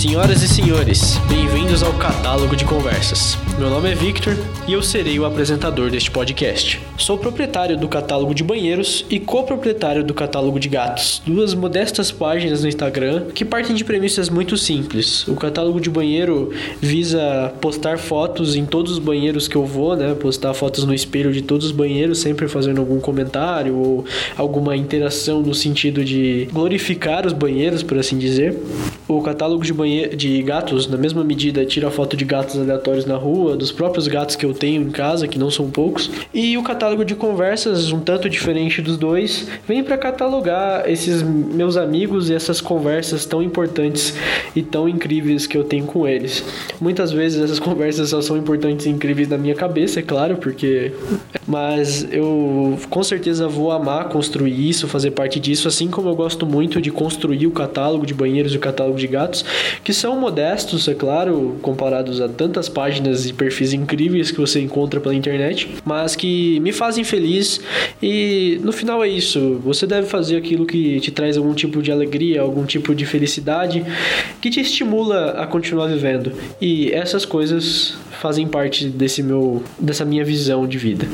Senhoras e senhores, bem-vindos ao Catálogo de Conversas. Meu nome é Victor e eu serei o apresentador deste podcast. Sou proprietário do catálogo de banheiros e coproprietário do catálogo de gatos, duas modestas páginas no Instagram que partem de premissas muito simples. O catálogo de banheiro visa postar fotos em todos os banheiros que eu vou, né? Postar fotos no espelho de todos os banheiros, sempre fazendo algum comentário ou alguma interação no sentido de glorificar os banheiros, por assim dizer. O catálogo de, banhe... de gatos, na mesma medida, tira foto de gatos aleatórios na rua, dos próprios gatos que eu tenho em casa, que não são poucos. E o catálogo de conversas, um tanto diferente dos dois, vem para catalogar esses meus amigos e essas conversas tão importantes e tão incríveis que eu tenho com eles. Muitas vezes essas conversas só são importantes e incríveis na minha cabeça, é claro, porque. Mas eu com certeza vou amar construir isso, fazer parte disso, assim como eu gosto muito de construir o catálogo de banheiros e o catálogo de gatos, que são modestos, é claro, comparados a tantas páginas e perfis incríveis que você encontra pela internet, mas que me fazem feliz e no final é isso. Você deve fazer aquilo que te traz algum tipo de alegria, algum tipo de felicidade, que te estimula a continuar vivendo. E essas coisas fazem parte desse meu dessa minha visão de vida.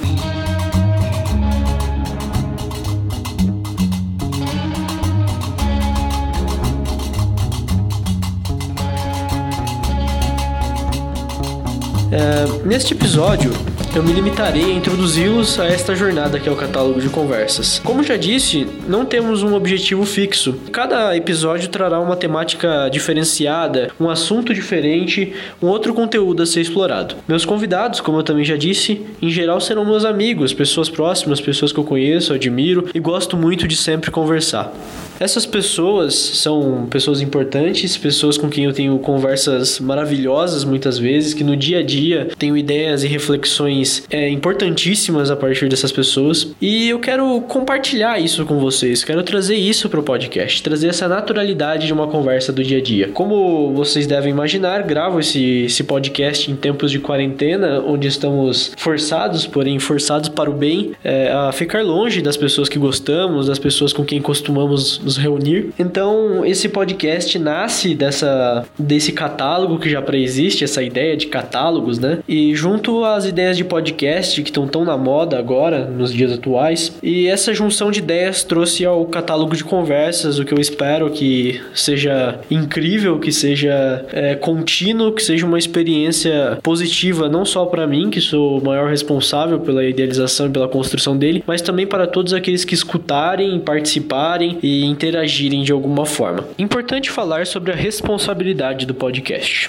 É, neste episódio, eu me limitarei a introduzi-los a esta jornada que é o catálogo de conversas. Como já disse, não temos um objetivo fixo. Cada episódio trará uma temática diferenciada, um assunto diferente, um outro conteúdo a ser explorado. Meus convidados, como eu também já disse, em geral serão meus amigos, pessoas próximas, pessoas que eu conheço, admiro e gosto muito de sempre conversar. Essas pessoas são pessoas importantes, pessoas com quem eu tenho conversas maravilhosas muitas vezes, que no dia a dia tenho ideias e reflexões é, importantíssimas a partir dessas pessoas. E eu quero compartilhar isso com vocês, quero trazer isso para o podcast, trazer essa naturalidade de uma conversa do dia a dia. Como vocês devem imaginar, gravo esse, esse podcast em tempos de quarentena, onde estamos forçados, porém forçados para o bem, é, a ficar longe das pessoas que gostamos, das pessoas com quem costumamos nos reunir. Então, esse podcast nasce dessa desse catálogo que já pré-existe, essa ideia de catálogos, né? E junto às ideias de podcast que estão tão na moda agora, nos dias atuais. E essa junção de ideias trouxe ao catálogo de conversas o que eu espero que seja incrível, que seja é, contínuo, que seja uma experiência positiva, não só para mim, que sou o maior responsável pela idealização e pela construção dele, mas também para todos aqueles que escutarem, participarem e interagirem de alguma forma. Importante falar sobre a responsabilidade do podcast.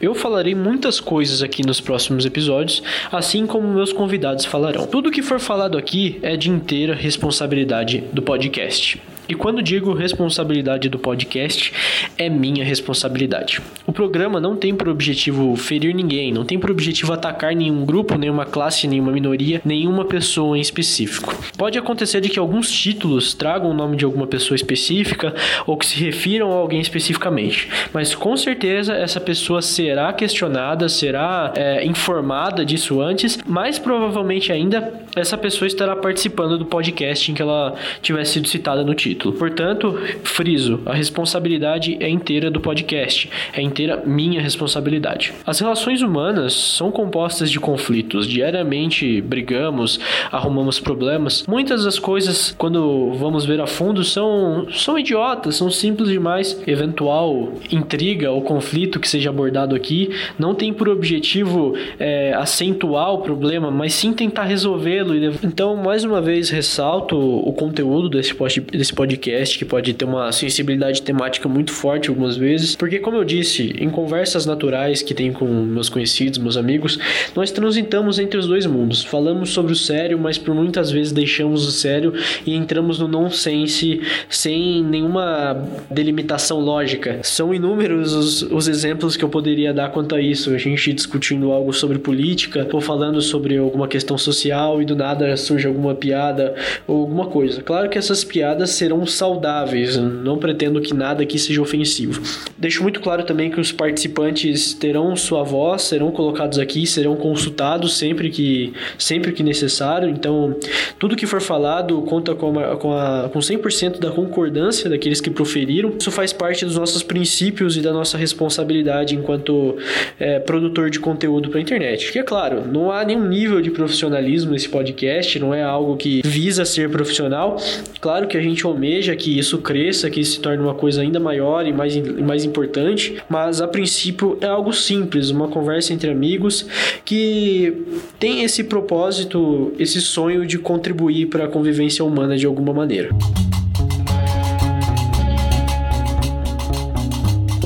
Eu falarei muitas coisas aqui nos próximos episódios, assim como meus convidados falarão. Tudo que for falado aqui é de inteira responsabilidade do podcast. E quando digo responsabilidade do podcast, é minha responsabilidade. O programa não tem por objetivo ferir ninguém, não tem por objetivo atacar nenhum grupo, nenhuma classe, nenhuma minoria, nenhuma pessoa em específico. Pode acontecer de que alguns títulos tragam o nome de alguma pessoa específica ou que se refiram a alguém especificamente, mas com certeza essa pessoa será questionada, será é, informada disso antes, mas provavelmente ainda essa pessoa estará participando do podcast em que ela tivesse sido citada no título título. Portanto, friso, a responsabilidade é inteira do podcast, é inteira minha responsabilidade. As relações humanas são compostas de conflitos. Diariamente brigamos, arrumamos problemas. Muitas das coisas, quando vamos ver a fundo, são, são idiotas, são simples demais. Eventual intriga ou conflito que seja abordado aqui não tem por objetivo é, acentuar o problema, mas sim tentar resolvê-lo. Então, mais uma vez, ressalto o conteúdo desse podcast podcast que pode ter uma sensibilidade temática muito forte algumas vezes, porque como eu disse, em conversas naturais que tenho com meus conhecidos, meus amigos, nós transitamos entre os dois mundos. Falamos sobre o sério, mas por muitas vezes deixamos o sério e entramos no nonsense sem nenhuma delimitação lógica. São inúmeros os, os exemplos que eu poderia dar quanto a isso. A gente discutindo algo sobre política ou falando sobre alguma questão social e do nada surge alguma piada ou alguma coisa. Claro que essas piadas serão serão saudáveis. Não pretendo que nada aqui seja ofensivo. Deixo muito claro também que os participantes terão sua voz, serão colocados aqui, serão consultados sempre que, sempre que necessário. Então, tudo que for falado conta com, a, com, a, com 100% da concordância daqueles que proferiram. Isso faz parte dos nossos princípios e da nossa responsabilidade enquanto é, produtor de conteúdo para a internet. Porque, é claro, não há nenhum nível de profissionalismo nesse podcast, não é algo que visa ser profissional. Claro que a gente almeja que isso cresça, que isso se torne uma coisa ainda maior e mais, e mais importante, mas a princípio é algo simples, uma conversa entre amigos que tem esse propósito, esse sonho de contribuir para a convivência humana de alguma maneira.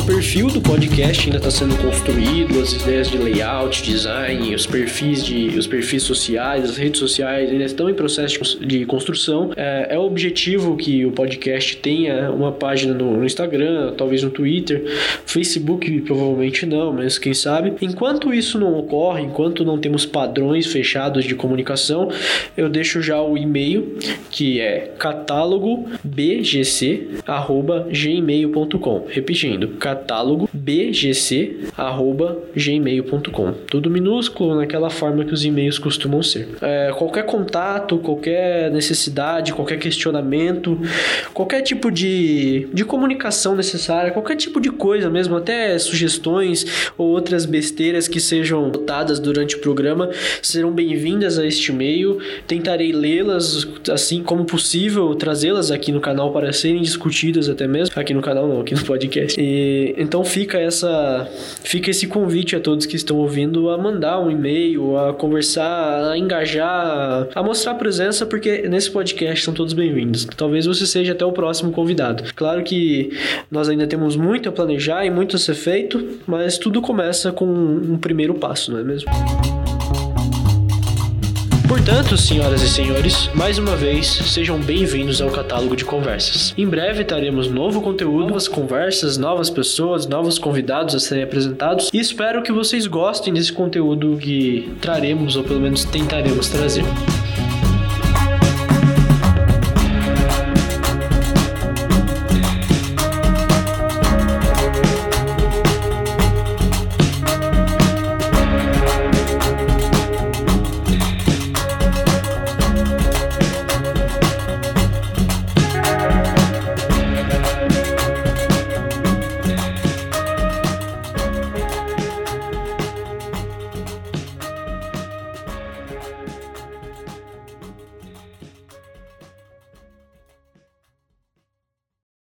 Perfil do podcast ainda está sendo construído, as ideias de layout, design, os perfis de os perfis sociais, as redes sociais ainda estão em processo de construção. É, é o objetivo que o podcast tenha uma página no, no, Instagram, talvez no Twitter, Facebook provavelmente não, mas quem sabe. Enquanto isso não ocorre, enquanto não temos padrões fechados de comunicação, eu deixo já o e-mail que é catálogo bgc@gmail.com. Repetindo, catálogo catálogo bgc@gmail.com. Tudo minúsculo naquela forma que os e-mails costumam ser. É, qualquer contato, qualquer necessidade, qualquer questionamento, qualquer tipo de, de comunicação necessária, qualquer tipo de coisa mesmo, até sugestões ou outras besteiras que sejam notadas durante o programa, serão bem-vindas a este e-mail. Tentarei lê-las assim como possível, trazê-las aqui no canal para serem discutidas até mesmo. Aqui no canal não, aqui no podcast. Então fica essa fica esse convite a todos que estão ouvindo a mandar um e-mail, a conversar, a engajar, a mostrar presença, porque nesse podcast são todos bem-vindos. Talvez você seja até o próximo convidado. Claro que nós ainda temos muito a planejar e muito a ser feito, mas tudo começa com um primeiro passo, não é mesmo? Portanto, senhoras e senhores, mais uma vez, sejam bem-vindos ao catálogo de conversas. Em breve teremos novo conteúdo, novas conversas, novas pessoas, novos convidados a serem apresentados e espero que vocês gostem desse conteúdo que traremos, ou pelo menos tentaremos trazer.